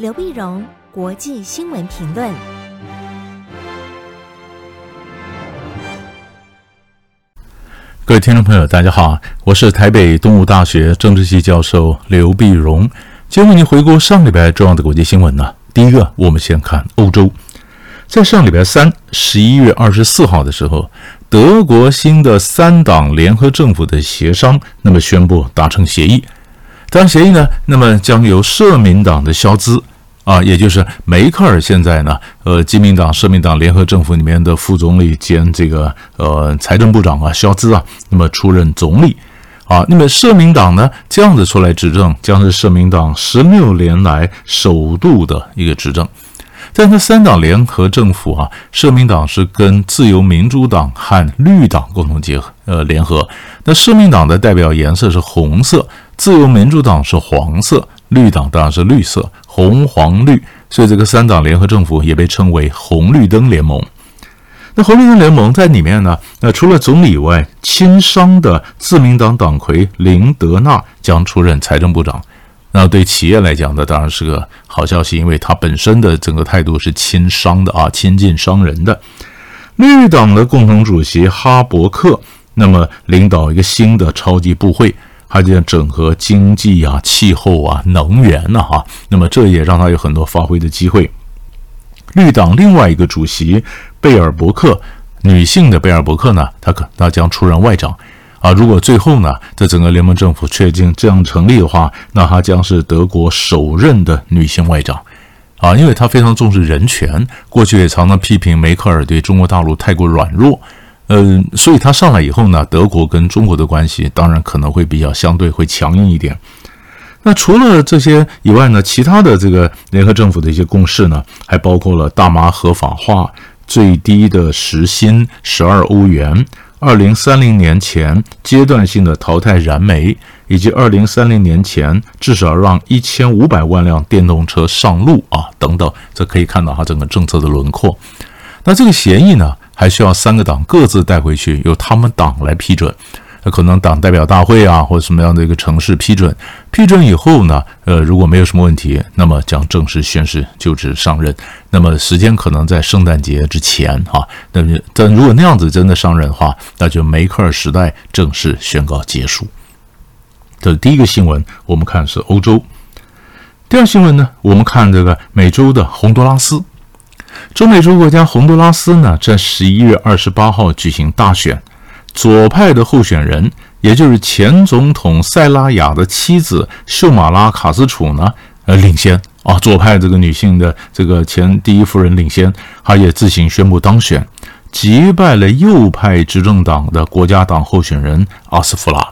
刘碧荣，国际新闻评论。各位听众朋友，大家好，我是台北东吴大学政治系教授刘碧荣。今天为您回顾上礼拜重要的国际新闻呢。第一个，我们先看欧洲，在上礼拜三，十一月二十四号的时候。德国新的三党联合政府的协商，那么宣布达成协议。达成协议呢，那么将由社民党的肖兹啊，也就是梅克尔现在呢，呃，基民党、社民党联合政府里面的副总理兼这个呃财政部长啊，肖兹啊，那么出任总理啊。那么社民党呢，这样子出来执政，将是社民党十六年来首度的一个执政。在那三党联合政府啊，社民党是跟自由民主党和绿党共同结合，呃，联合。那社民党的代表颜色是红色，自由民主党是黄色，绿党当然是绿色，红黄绿。所以这个三党联合政府也被称为红绿灯联盟。那红绿灯联盟在里面呢，那除了总理以外，亲商的自民党党魁林德纳将出任财政部长。那对企业来讲呢，当然是个好消息，因为他本身的整个态度是亲商的啊，亲近商人的。绿党的共同主席哈伯克，那么领导一个新的超级部会，他就整合经济啊、气候啊、能源呐，哈，那么这也让他有很多发挥的机会。绿党另外一个主席贝尔伯克，女性的贝尔伯克呢，她可她将出任外长。啊，如果最后呢，这整个联盟政府确定这样成立的话，那她将是德国首任的女性外长，啊，因为她非常重视人权，过去也常常批评梅克尔对中国大陆太过软弱，嗯，所以他上来以后呢，德国跟中国的关系当然可能会比较相对会强硬一点。那除了这些以外呢，其他的这个联合政府的一些共识呢，还包括了大麻合法化、最低的时薪十二欧元。二零三零年前阶段性的淘汰燃煤，以及二零三零年前至少让一千五百万辆电动车上路啊，等等，这可以看到它整个政策的轮廓。那这个协议呢，还需要三个党各自带回去，由他们党来批准。那可能党代表大会啊，或者什么样的一个城市批准，批准以后呢，呃，如果没有什么问题，那么将正式宣誓就职上任。那么时间可能在圣诞节之前哈。那么，但如果那样子真的上任的话，那就梅克尔时代正式宣告结束。这是第一个新闻，我们看是欧洲。第二新闻呢，我们看这个美洲的洪都拉斯，中美洲国家洪都拉斯呢，在十一月二十八号举行大选。左派的候选人，也就是前总统塞拉雅的妻子秀马拉卡斯楚呢，呃，领先啊，左派这个女性的这个前第一夫人领先，她也自行宣布当选，击败了右派执政党的国家党候选人阿斯夫拉。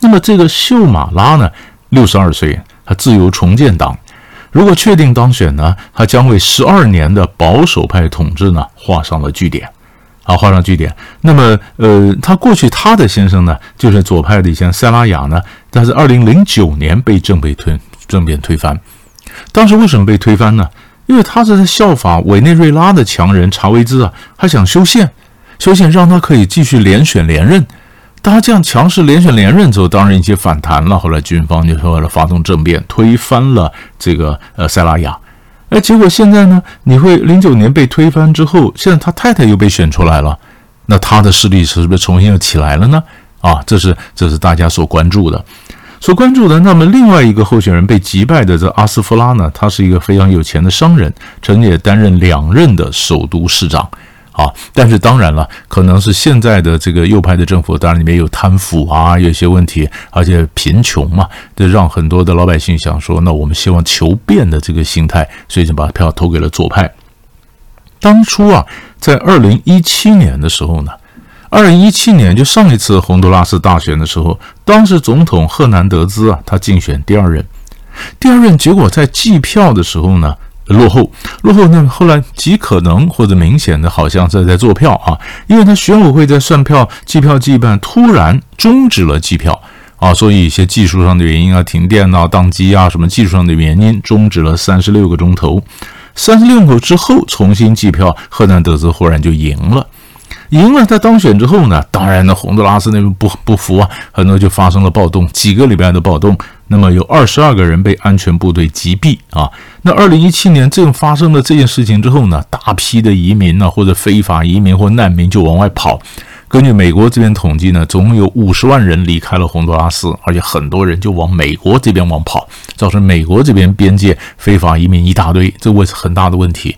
那么这个秀马拉呢，六十二岁，她自由重建党，如果确定当选呢，他将为十二年的保守派统治呢画上了句点。啊，画上句点。那么，呃，他过去他的先生呢，就是左派的以前塞拉雅呢，但是二零零九年被政被推政变推翻。当时为什么被推翻呢？因为他是在效法委内瑞拉的强人查韦兹啊，他想修宪，修宪让他可以继续连选连任。他这样强势连选连任之后，当然一些反弹了。后来军方就说了，发动政变，推翻了这个呃塞拉雅。哎，结果现在呢？你会零九年被推翻之后，现在他太太又被选出来了，那他的势力是不是重新又起来了呢？啊，这是这是大家所关注的，所关注的。那么另外一个候选人被击败的这阿斯夫拉呢，他是一个非常有钱的商人，曾经也担任两任的首都市长。啊，但是当然了，可能是现在的这个右派的政府，当然里面有贪腐啊，有一些问题，而且贫穷嘛，就让很多的老百姓想说，那我们希望求变的这个心态，所以就把票投给了左派。当初啊，在二零一七年的时候呢，二零一七年就上一次洪都拉斯大选的时候，当时总统赫南德兹啊，他竞选第二任，第二任结果在计票的时候呢。落后，落后。那后来极可能或者明显的，好像是在做票啊，因为他选委会在算票、计票计半，突然终止了计票啊，所以一些技术上的原因啊，停电啊、宕机啊，什么技术上的原因，终止了三十六个钟头。三十六个之后重新计票，赫南德兹忽然就赢了。赢了，他当选之后呢，当然呢，洪都拉斯那边不不服啊，很多就发生了暴动，几个礼拜的暴动。那么有二十二个人被安全部队击毙啊。那二零一七年这种发生了这件事情之后呢，大批的移民呢，或者非法移民或难民就往外跑。根据美国这边统计呢，总共有五十万人离开了洪都拉斯，而且很多人就往美国这边往跑，造成美国这边边界非法移民一大堆，这会是很大的问题。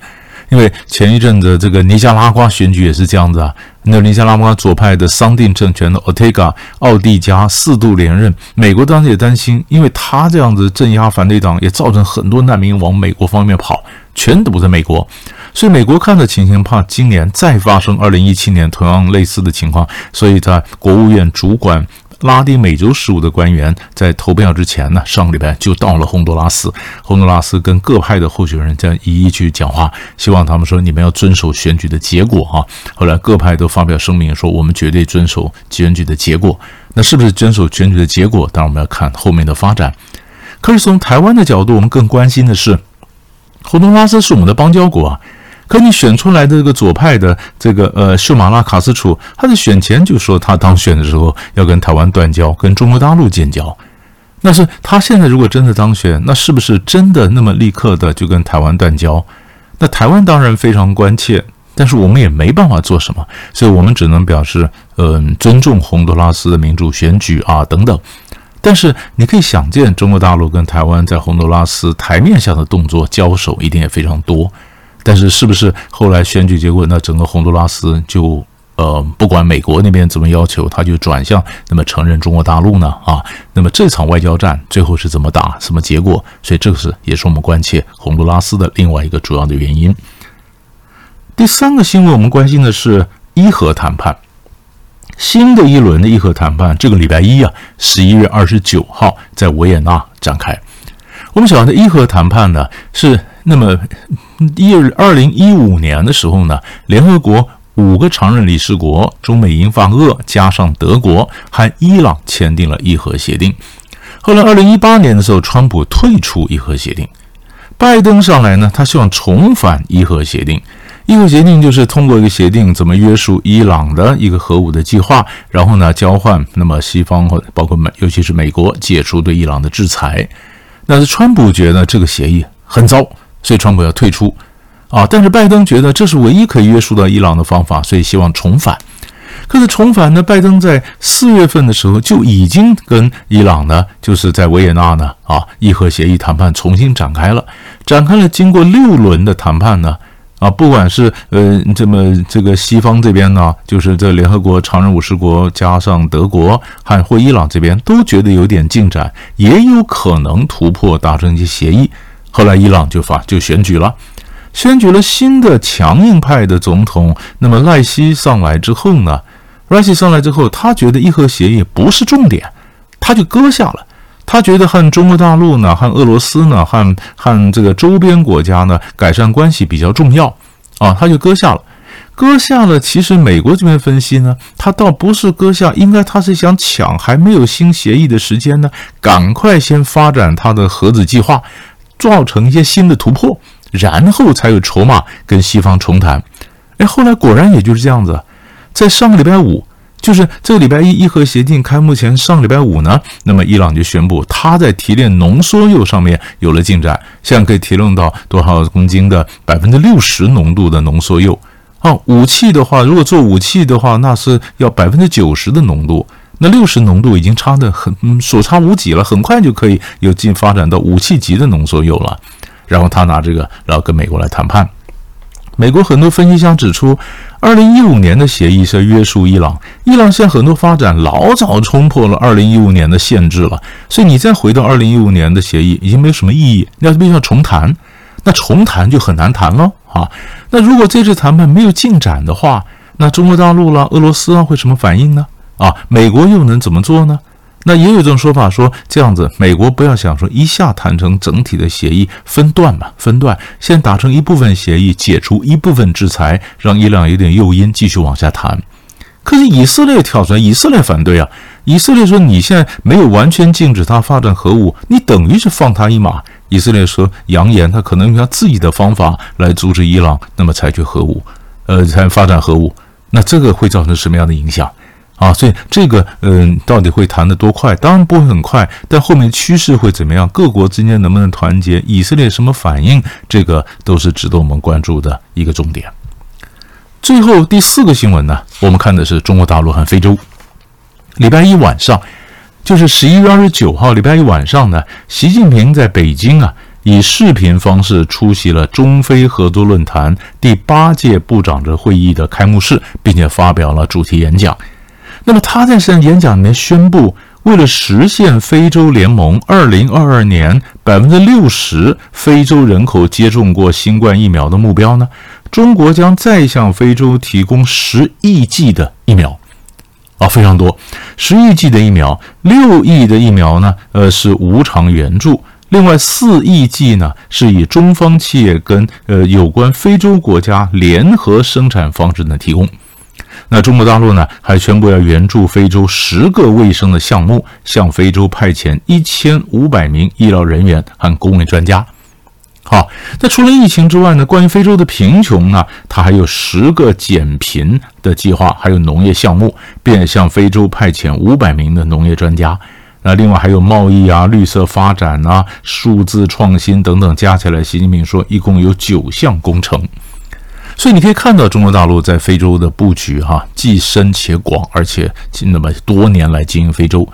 因为前一阵子这个尼加拉瓜选举也是这样子啊，那尼加拉瓜左派的桑定政权的奥特加奥蒂加四度连任，美国当时也担心，因为他这样子镇压反对党，也造成很多难民往美国方面跑，全堵在美国。所以美国看的情形，怕今年再发生二零一七年同样类似的情况，所以在国务院主管拉丁美洲事务的官员在投票之前呢，上个礼拜就到了洪都拉斯，洪都拉斯跟各派的候选人在一一去讲话，希望他们说你们要遵守选举的结果啊。后来各派都发表声明说，我们绝对遵守选举的结果。那是不是遵守选举的结果？当然我们要看后面的发展。可是从台湾的角度，我们更关心的是，洪都拉斯是我们的邦交国啊。可你选出来的这个左派的这个呃秀马拉卡斯楚，他在选前就说他当选的时候要跟台湾断交，跟中国大陆建交。那是他现在如果真的当选，那是不是真的那么立刻的就跟台湾断交？那台湾当然非常关切，但是我们也没办法做什么，所以我们只能表示嗯、尊重洪都拉斯的民主选举啊等等。但是你可以想见，中国大陆跟台湾在洪都拉斯台面下的动作交手一定也非常多。但是，是不是后来选举结果，那整个洪都拉斯就呃，不管美国那边怎么要求，他就转向那么承认中国大陆呢？啊，那么这场外交战最后是怎么打，什么结果？所以这个是也是我们关切洪都拉斯的另外一个主要的原因。第三个新闻，我们关心的是伊核谈判，新的一轮的伊核谈判，这个礼拜一啊，十一月二十九号在维也纳展开。我们晓得伊核谈判呢是。那么，一二零一五年的时候呢，联合国五个常任理事国，中美英法俄加上德国和伊朗签订了伊核协定。后来二零一八年的时候，川普退出伊核协定，拜登上来呢，他希望重返伊核协定。伊核协定就是通过一个协定，怎么约束伊朗的一个核武的计划，然后呢，交换那么西方或包括美，尤其是美国解除对伊朗的制裁。但是川普觉得这个协议很糟。所以，川普要退出，啊，但是拜登觉得这是唯一可以约束到伊朗的方法，所以希望重返。可是重返呢，拜登在四月份的时候就已经跟伊朗呢，就是在维也纳呢，啊，伊核协议谈判重新展开了，展开了经过六轮的谈判呢，啊，不管是呃这么这个西方这边呢，就是这联合国常任五十国加上德国和或伊朗这边都觉得有点进展，也有可能突破达成一些协议。后来伊朗就发就选举了，选举了新的强硬派的总统。那么赖希上来之后呢，赖希上来之后，他觉得伊核协议不是重点，他就搁下了。他觉得和中国大陆呢，和俄罗斯呢，和和这个周边国家呢，改善关系比较重要啊，他就搁下了。搁下了，其实美国这边分析呢，他倒不是搁下，应该他是想抢还没有新协议的时间呢，赶快先发展他的核子计划。造成一些新的突破，然后才有筹码跟西方重谈。哎，后来果然也就是这样子，在上个礼拜五，就是这个礼拜一，伊核协定开幕前上个礼拜五呢，那么伊朗就宣布他在提炼浓缩铀上面有了进展，现在可以提炼到多少公斤的百分之六十浓度的浓缩铀。啊，武器的话，如果做武器的话，那是要百分之九十的浓度。那六十浓度已经差的很，嗯，所差无几了，很快就可以有进发展到武器级的浓缩铀了。然后他拿这个，然后跟美国来谈判。美国很多分析家指出，二零一五年的协议是约束伊朗，伊朗现在很多发展老早冲破了二零一五年的限制了，所以你再回到二零一五年的协议已经没有什么意义，要必须要重谈，那重谈就很难谈了啊。那如果这次谈判没有进展的话，那中国大陆啦、俄罗斯啊会什么反应呢？啊，美国又能怎么做呢？那也有一种说法说，这样子，美国不要想说一下谈成整体的协议，分段嘛，分段，先达成一部分协议，解除一部分制裁，让伊朗有点诱因继续往下谈。可是以色列跳出来，以色列反对啊，以色列说你现在没有完全禁止他发展核武，你等于是放他一马。以色列说，扬言他可能用他自己的方法来阻止伊朗那么采取核武，呃，才发展核武。那这个会造成什么样的影响啊？所以这个嗯，到底会谈得多快？当然不会很快，但后面趋势会怎么样？各国之间能不能团结？以色列什么反应？这个都是值得我们关注的一个重点。最后第四个新闻呢，我们看的是中国大陆和非洲。礼拜一晚上，就是十一月二十九号礼拜一晚上呢，习近平在北京啊，以视频方式出席了中非合作论坛第八届部长级会议的开幕式，并且发表了主题演讲。那么他在这演讲里面宣布，为了实现非洲联盟二零二二年百分之六十非洲人口接种过新冠疫苗的目标呢，中国将再向非洲提供十亿剂的疫苗，啊，非常多，十亿剂的疫苗，六亿的疫苗呢，呃，是无偿援助，另外四亿剂呢，是以中方企业跟呃有关非洲国家联合生产方式呢提供。那中国大陆呢，还宣布要援助非洲十个卫生的项目，向非洲派遣一千五百名医疗人员和公卫专家。好，那除了疫情之外呢，关于非洲的贫穷呢，它还有十个减贫的计划，还有农业项目，便向非洲派遣五百名的农业专家。那另外还有贸易啊、绿色发展啊、数字创新等等，加起来，习近平说一共有九项工程。所以你可以看到，中国大陆在非洲的布局，哈，既深且广，而且那么多年来经营非洲。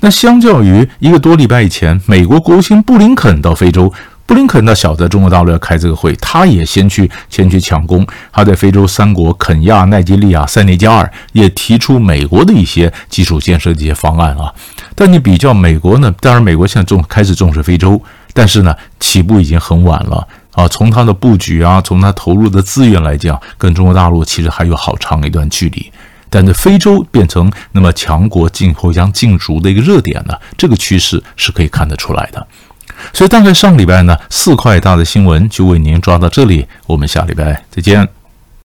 那相较于一个多礼拜以前，美国国务卿布林肯到非洲，布林肯那晓得中国大陆要开这个会，他也先去先去抢功。他在非洲三国肯亚、奈及利亚、塞内加尔也提出美国的一些基础建设的一些方案啊。但你比较美国呢，当然美国现在重开始重视非洲，但是呢，起步已经很晚了。啊，从它的布局啊，从它投入的资源来讲，跟中国大陆其实还有好长一段距离。但是非洲变成那么强国进后将竞逐的一个热点呢，这个趋势是可以看得出来的。所以大概上礼拜呢，四块大的新闻就为您抓到这里，我们下礼拜再见。